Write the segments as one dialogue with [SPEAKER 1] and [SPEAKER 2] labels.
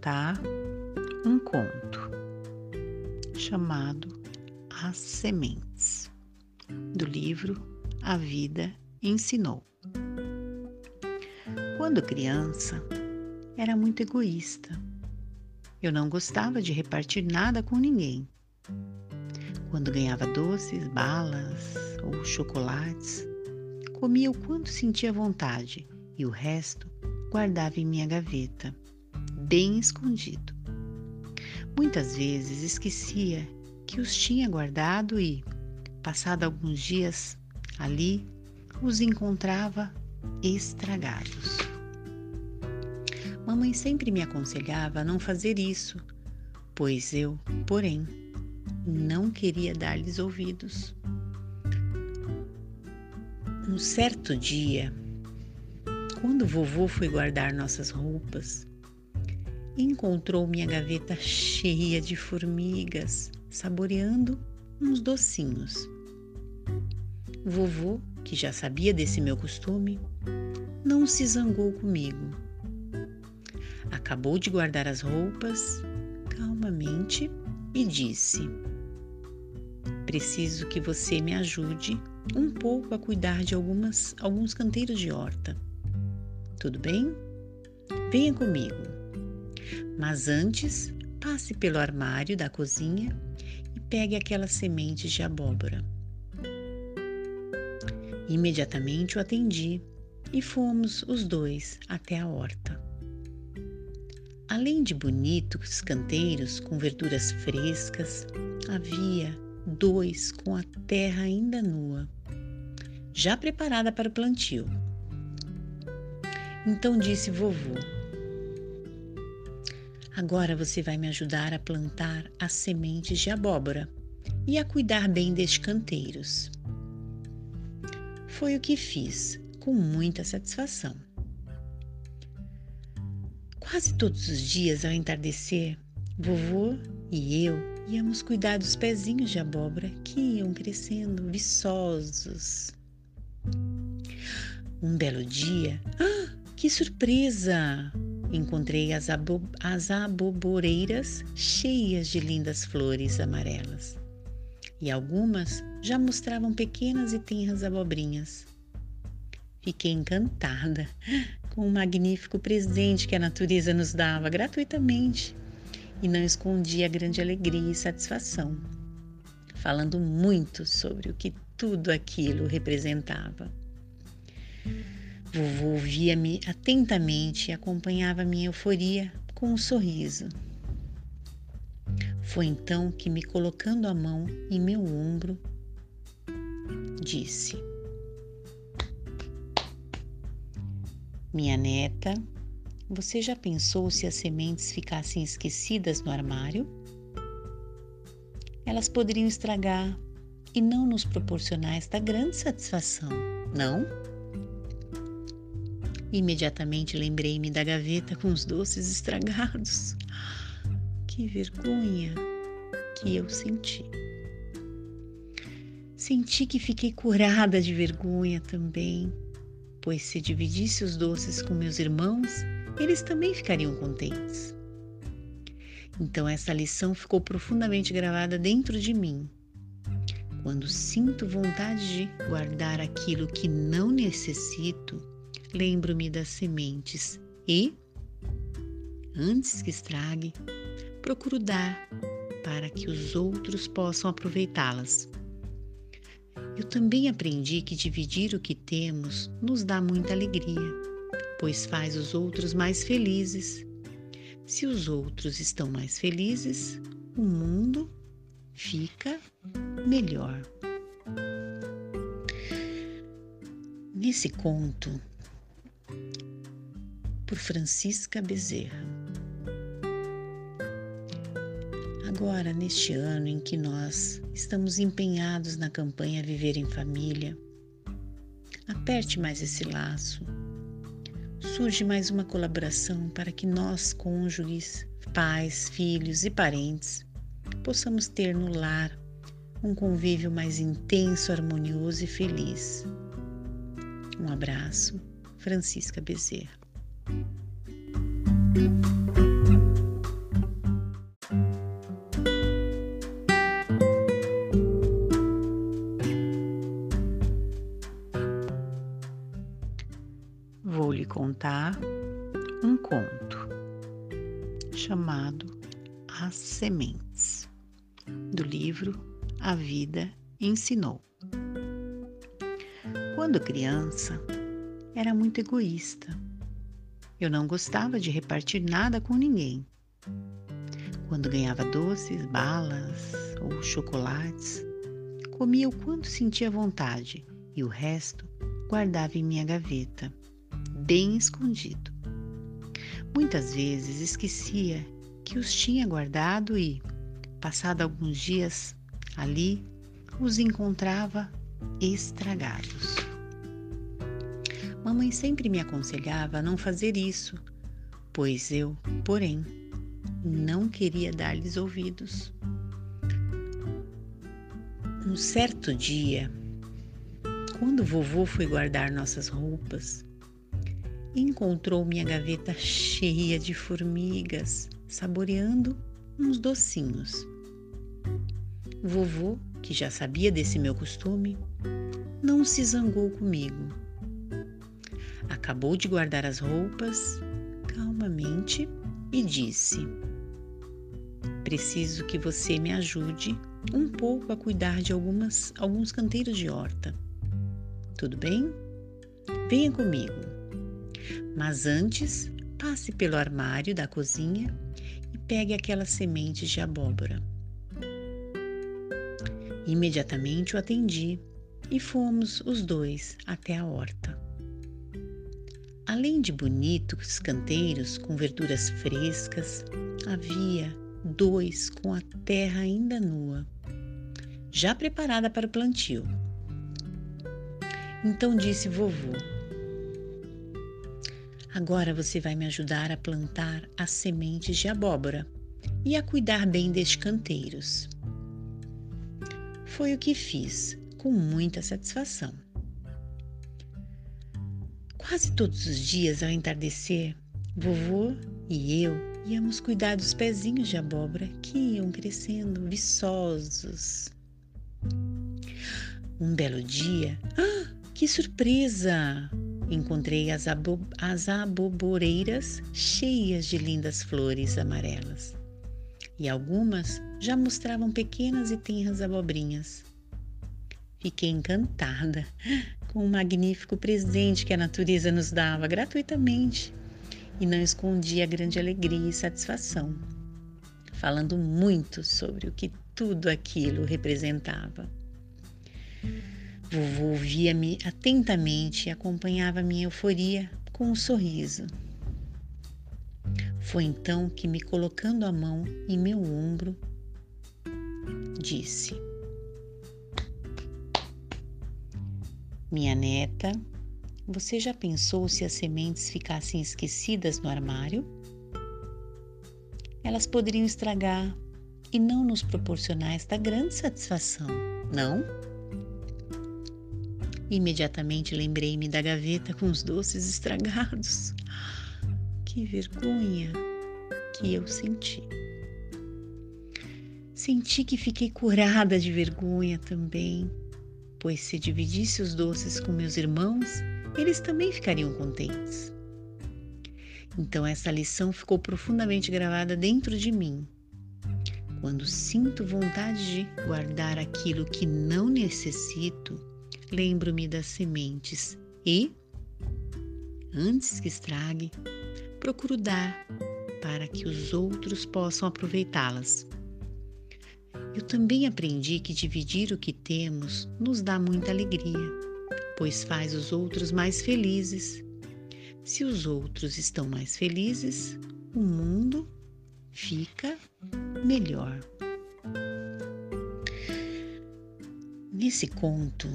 [SPEAKER 1] contar um conto chamado As Sementes, do livro A Vida Ensinou. Quando criança, era muito egoísta. Eu não gostava de repartir nada com ninguém. Quando ganhava doces, balas ou chocolates, comia o quanto sentia vontade e o resto guardava em minha gaveta, bem escondido. Muitas vezes esquecia que os tinha guardado e, passado alguns dias ali, os encontrava estragados. Mamãe sempre me aconselhava a não fazer isso, pois eu, porém, não queria dar-lhes ouvidos. Um certo dia, quando vovô foi guardar nossas roupas, encontrou minha gaveta cheia de formigas, saboreando uns docinhos. Vovô, que já sabia desse meu costume, não se zangou comigo. Acabou de guardar as roupas calmamente e disse: Preciso que você me ajude um pouco a cuidar de algumas, alguns canteiros de horta. Tudo bem? Venha comigo. Mas antes, passe pelo armário da cozinha e pegue aquelas sementes de abóbora. Imediatamente o atendi e fomos os dois até a horta. Além de bonitos canteiros com verduras frescas, havia dois com a terra ainda nua, já preparada para o plantio. Então disse vovô: Agora você vai me ajudar a plantar as sementes de abóbora e a cuidar bem destes canteiros. Foi o que fiz, com muita satisfação. Quase todos os dias, ao entardecer, vovô e eu íamos cuidar dos pezinhos de abóbora que iam crescendo viçosos. Um belo dia, ah, que surpresa! Encontrei as, abo as aboboreiras cheias de lindas flores amarelas. E algumas já mostravam pequenas e tenras abobrinhas. Fiquei encantada com o magnífico presente que a natureza nos dava gratuitamente e não escondi a grande alegria e satisfação, falando muito sobre o que tudo aquilo representava. Vovô ouvia-me atentamente e acompanhava minha euforia com um sorriso. Foi então que, me colocando a mão em meu ombro, disse: Minha neta, você já pensou se as sementes ficassem esquecidas no armário? Elas poderiam estragar e não nos proporcionar esta grande satisfação, não? Imediatamente lembrei-me da gaveta com os doces estragados. Que vergonha que eu senti. Senti que fiquei curada de vergonha também, pois se dividisse os doces com meus irmãos, eles também ficariam contentes. Então essa lição ficou profundamente gravada dentro de mim. Quando sinto vontade de guardar aquilo que não necessito, lembro-me das sementes e, antes que estrague, procuro dar para que os outros possam aproveitá-las. Eu também aprendi que dividir o que temos nos dá muita alegria, pois faz os outros mais felizes. Se os outros estão mais felizes, o mundo fica melhor. Nesse conto, por Francisca Bezerra. Agora, neste ano em que nós estamos empenhados na campanha Viver em Família, aperte mais esse laço. Surge mais uma colaboração para que nós, cônjuges, pais, filhos e parentes, possamos ter no lar um convívio mais intenso, harmonioso e feliz. Um abraço, Francisca Bezerra. Vou lhe contar um conto chamado As Sementes, do livro A Vida Ensinou. Quando criança, era muito egoísta eu não gostava de repartir nada com ninguém. Quando ganhava doces, balas ou chocolates, comia o quanto sentia vontade e o resto guardava em minha gaveta, bem escondido. Muitas vezes esquecia que os tinha guardado e, passado alguns dias ali, os encontrava estragados. Mamãe sempre me aconselhava a não fazer isso, pois eu, porém, não queria dar-lhes ouvidos. Um certo dia, quando vovô foi guardar nossas roupas, encontrou minha gaveta cheia de formigas, saboreando uns docinhos. Vovô, que já sabia desse meu costume, não se zangou comigo. Acabou de guardar as roupas calmamente e disse: Preciso que você me ajude um pouco a cuidar de algumas, alguns canteiros de horta. Tudo bem? Venha comigo. Mas antes, passe pelo armário da cozinha e pegue aquelas sementes de abóbora. Imediatamente o atendi e fomos os dois até a horta. Além de bonitos canteiros com verduras frescas, havia dois com a terra ainda nua, já preparada para o plantio. Então disse vovô: Agora você vai me ajudar a plantar as sementes de abóbora e a cuidar bem destes canteiros. Foi o que fiz, com muita satisfação. Quase todos os dias, ao entardecer, vovô e eu íamos cuidar dos pezinhos de abóbora que iam crescendo viçosos. Um belo dia, ah, que surpresa! Encontrei as, abo as aboboreiras cheias de lindas flores amarelas. E algumas já mostravam pequenas e tenras abobrinhas. Fiquei encantada com o magnífico presente que a natureza nos dava gratuitamente e não escondi a grande alegria e satisfação, falando muito sobre o que tudo aquilo representava. Vovô ouvia-me atentamente e acompanhava minha euforia com um sorriso. Foi então que, me colocando a mão em meu ombro, disse: Minha neta, você já pensou se as sementes ficassem esquecidas no armário? Elas poderiam estragar e não nos proporcionar esta grande satisfação, não? Imediatamente lembrei-me da gaveta com os doces estragados. Que vergonha que eu senti. Senti que fiquei curada de vergonha também, pois se dividisse os doces com meus irmãos, eles também ficariam contentes. Então essa lição ficou profundamente gravada dentro de mim. Quando sinto vontade de guardar aquilo que não necessito, lembro-me das sementes e, antes que estrague, procuro dar para que os outros possam aproveitá-las. Eu também aprendi que dividir o que temos nos dá muita alegria, pois faz os outros mais felizes. Se os outros estão mais felizes, o mundo fica melhor. Nesse conto,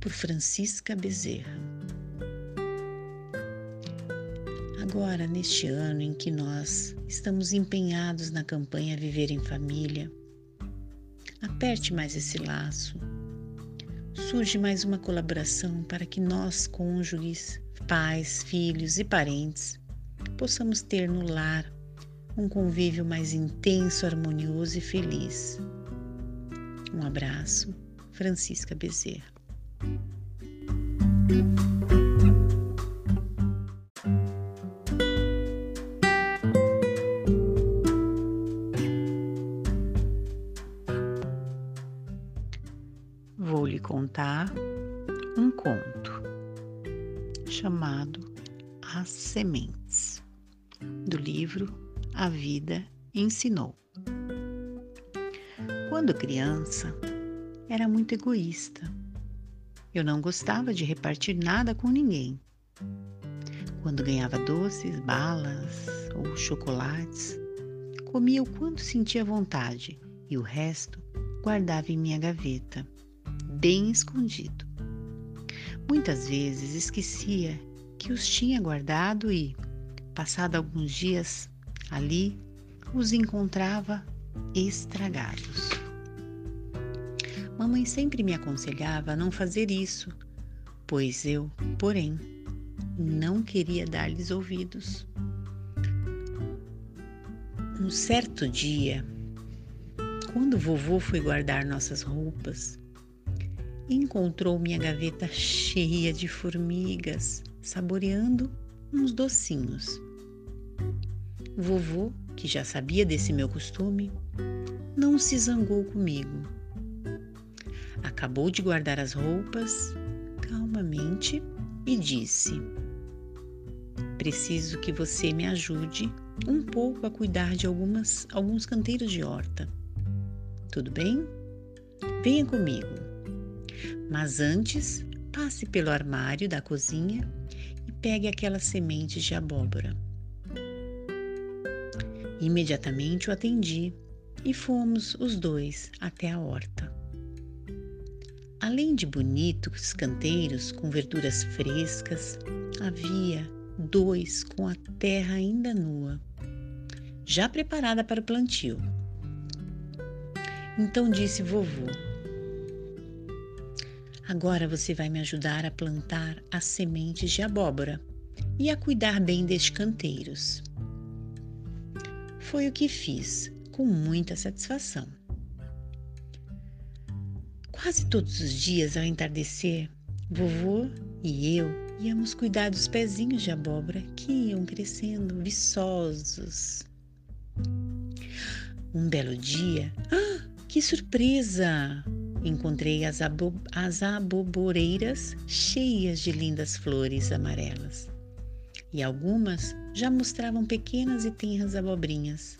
[SPEAKER 1] por Francisca Bezerra. Agora, neste ano em que nós estamos empenhados na campanha Viver em Família, aperte mais esse laço. Surge mais uma colaboração para que nós, cônjuges, pais, filhos e parentes, possamos ter no lar um convívio mais intenso, harmonioso e feliz. Um abraço, Francisca Bezerra. Contar um conto chamado As Sementes, do livro A Vida Ensinou. Quando criança, era muito egoísta. Eu não gostava de repartir nada com ninguém. Quando ganhava doces, balas ou chocolates, comia o quanto sentia vontade e o resto guardava em minha gaveta, bem escondido. Muitas vezes esquecia que os tinha guardado e, passado alguns dias ali, os encontrava estragados. Mamãe sempre me aconselhava a não fazer isso, pois eu, porém, não queria dar-lhes ouvidos. Um certo dia, quando vovô foi guardar nossas roupas, encontrou minha gaveta cheia de formigas, saboreando uns docinhos. Vovô, que já sabia desse meu costume, não se zangou comigo. Acabou de guardar as roupas calmamente e disse: Preciso que você me ajude um pouco a cuidar de algumas, alguns canteiros de horta. Tudo bem? Venha comigo. Mas antes, passe pelo armário da cozinha e pegue aquelas sementes de abóbora. Imediatamente o atendi e fomos os dois até a horta. Além de bonitos canteiros com verduras frescas, havia dois com a terra ainda nua, já preparada para o plantio. Então disse vovô: Agora você vai me ajudar a plantar as sementes de abóbora e a cuidar bem destes canteiros. Foi o que fiz, com muita satisfação. Quase todos os dias, ao entardecer, vovô e eu íamos cuidar dos pezinhos de abóbora que iam crescendo viçosos. Um belo dia, ah, que surpresa! Encontrei as, abo as aboboreiras cheias de lindas flores amarelas. E algumas já mostravam pequenas e tenras abobrinhas.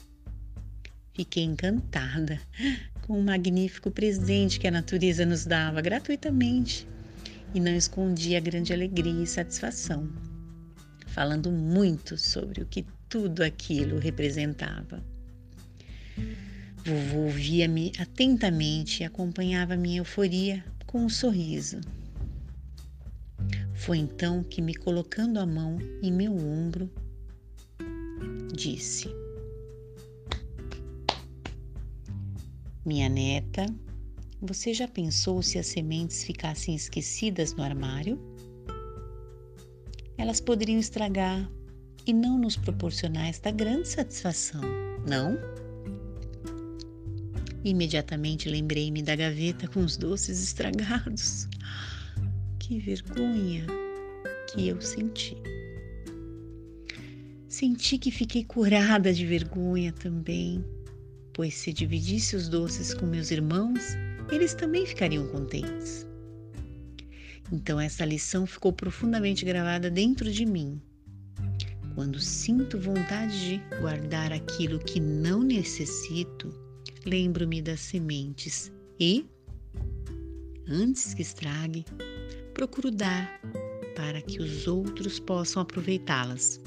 [SPEAKER 1] Fiquei encantada com o magnífico presente que a natureza nos dava gratuitamente e não escondi a grande alegria e satisfação, falando muito sobre o que tudo aquilo representava. Vovô ouvia-me atentamente e acompanhava minha euforia com um sorriso. Foi então que, me colocando a mão em meu ombro, disse: Minha neta, você já pensou se as sementes ficassem esquecidas no armário? Elas poderiam estragar e não nos proporcionar esta grande satisfação, não? Imediatamente lembrei-me da gaveta com os doces estragados. Que vergonha que eu senti. Senti que fiquei curada de vergonha também, pois se dividisse os doces com meus irmãos, eles também ficariam contentes. Então essa lição ficou profundamente gravada dentro de mim. Quando sinto vontade de guardar aquilo que não necessito, lembro-me das sementes e, antes que estrague, procuro dar para que os outros possam aproveitá-las.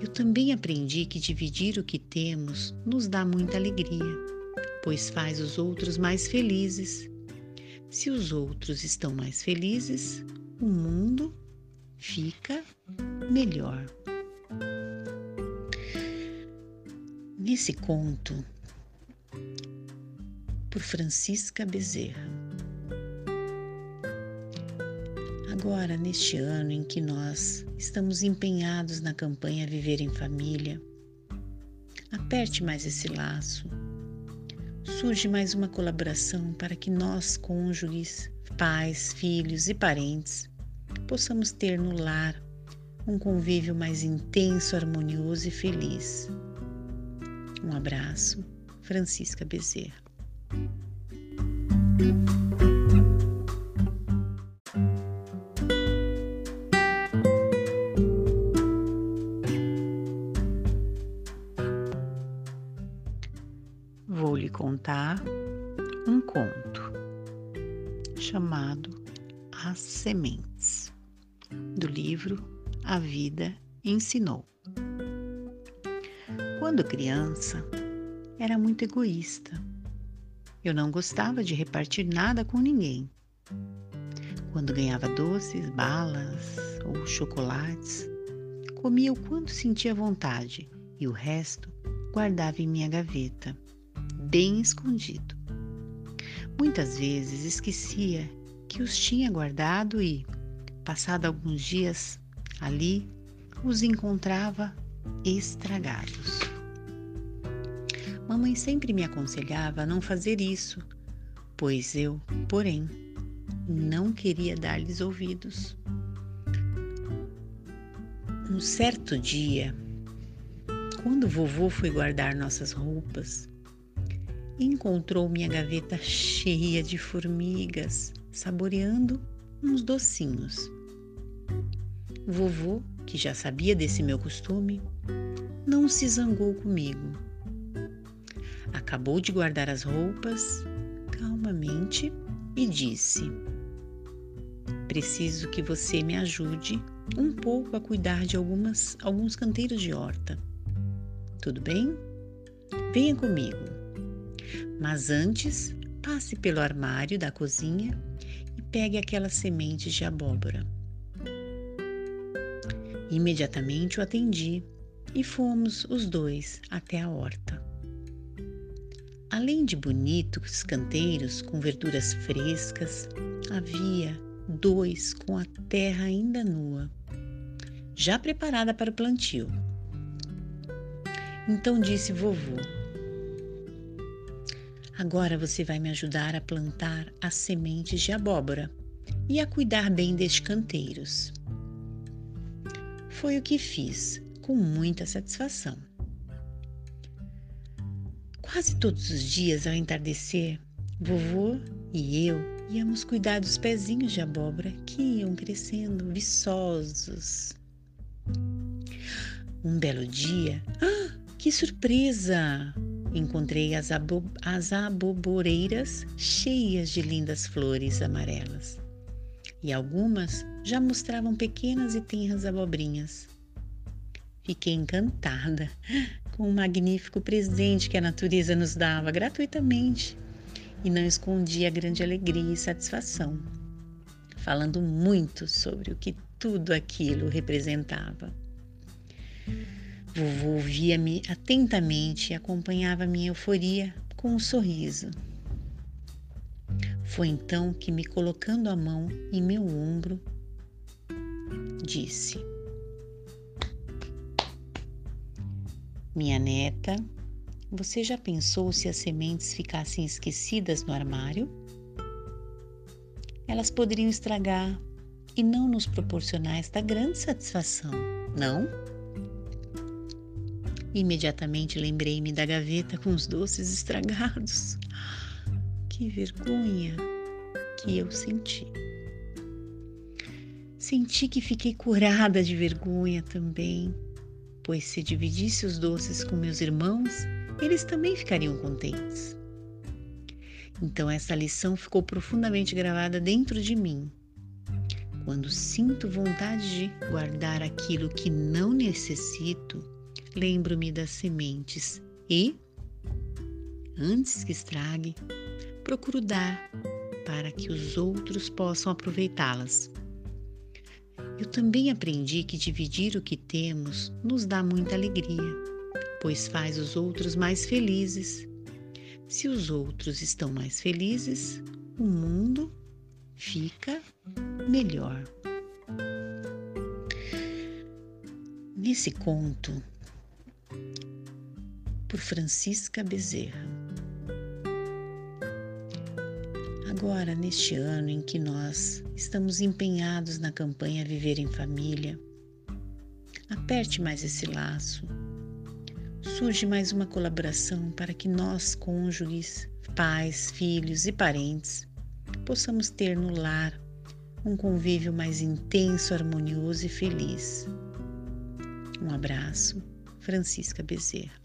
[SPEAKER 1] Eu também aprendi que dividir o que temos nos dá muita alegria, pois faz os outros mais felizes. Se os outros estão mais felizes, o mundo fica melhor. Nesse conto, por Francisca Bezerra. Agora, neste ano em que nós estamos empenhados na campanha Viver em Família, aperte mais esse laço. Surge mais uma colaboração para que nós, cônjuges, pais, filhos e parentes, possamos ter no lar um convívio mais intenso, harmonioso e feliz. Um abraço, Francisca Bezerra. Vou lhe contar um conto chamado As Sementes, do livro A Vida Ensinou. Quando criança, era muito egoísta eu não gostava de repartir nada com ninguém. Quando ganhava doces, balas ou chocolates, comia o quanto sentia vontade e o resto guardava em minha gaveta, bem escondido. Muitas vezes esquecia que os tinha guardado e, passado alguns dias ali, os encontrava estragados. Mamãe sempre me aconselhava a não fazer isso, pois eu, porém, não queria dar-lhes ouvidos. Um certo dia, quando vovô foi guardar nossas roupas, encontrou minha gaveta cheia de formigas, saboreando uns docinhos. Vovô, que já sabia desse meu costume, não se zangou comigo. Acabou de guardar as roupas calmamente e disse: Preciso que você me ajude um pouco a cuidar de algumas, alguns canteiros de horta. Tudo bem? Venha comigo. Mas antes, passe pelo armário da cozinha e pegue aquelas sementes de abóbora. Imediatamente o atendi e fomos os dois até a horta. Além de bonitos canteiros com verduras frescas, havia dois com a terra ainda nua, já preparada para o plantio. Então disse vovô: Agora você vai me ajudar a plantar as sementes de abóbora e a cuidar bem destes canteiros. Foi o que fiz, com muita satisfação. Quase todos os dias ao entardecer, vovô e eu íamos cuidar dos pezinhos de abóbora que iam crescendo viçosos. Um belo dia, ah, que surpresa! encontrei as, abo as aboboreiras cheias de lindas flores amarelas. E algumas já mostravam pequenas e tenras abobrinhas. Fiquei encantada o magnífico presente que a natureza nos dava gratuitamente e não escondi a grande alegria e satisfação, falando muito sobre o que tudo aquilo representava. Vovô ouvia-me atentamente e acompanhava minha euforia com um sorriso. Foi então que, me colocando a mão em meu ombro, disse: Minha neta, você já pensou se as sementes ficassem esquecidas no armário? Elas poderiam estragar e não nos proporcionar esta grande satisfação, não? Imediatamente lembrei-me da gaveta com os doces estragados. Que vergonha que eu senti. Senti que fiquei curada de vergonha também, pois se dividisse os doces com meus irmãos, eles também ficariam contentes. Então essa lição ficou profundamente gravada dentro de mim. Quando sinto vontade de guardar aquilo que não necessito, lembro-me das sementes e, antes que estrague, procuro dar para que os outros possam aproveitá-las. Eu também aprendi que dividir o que temos nos dá muita alegria, pois faz os outros mais felizes. Se os outros estão mais felizes, o mundo fica melhor. Nesse conto, por Francisca Bezerra. Agora, neste ano em que nós estamos empenhados na campanha Viver em Família, aperte mais esse laço. Surge mais uma colaboração para que nós, cônjuges, pais, filhos e parentes, possamos ter no lar um convívio mais intenso, harmonioso e feliz. Um abraço, Francisca Bezerra.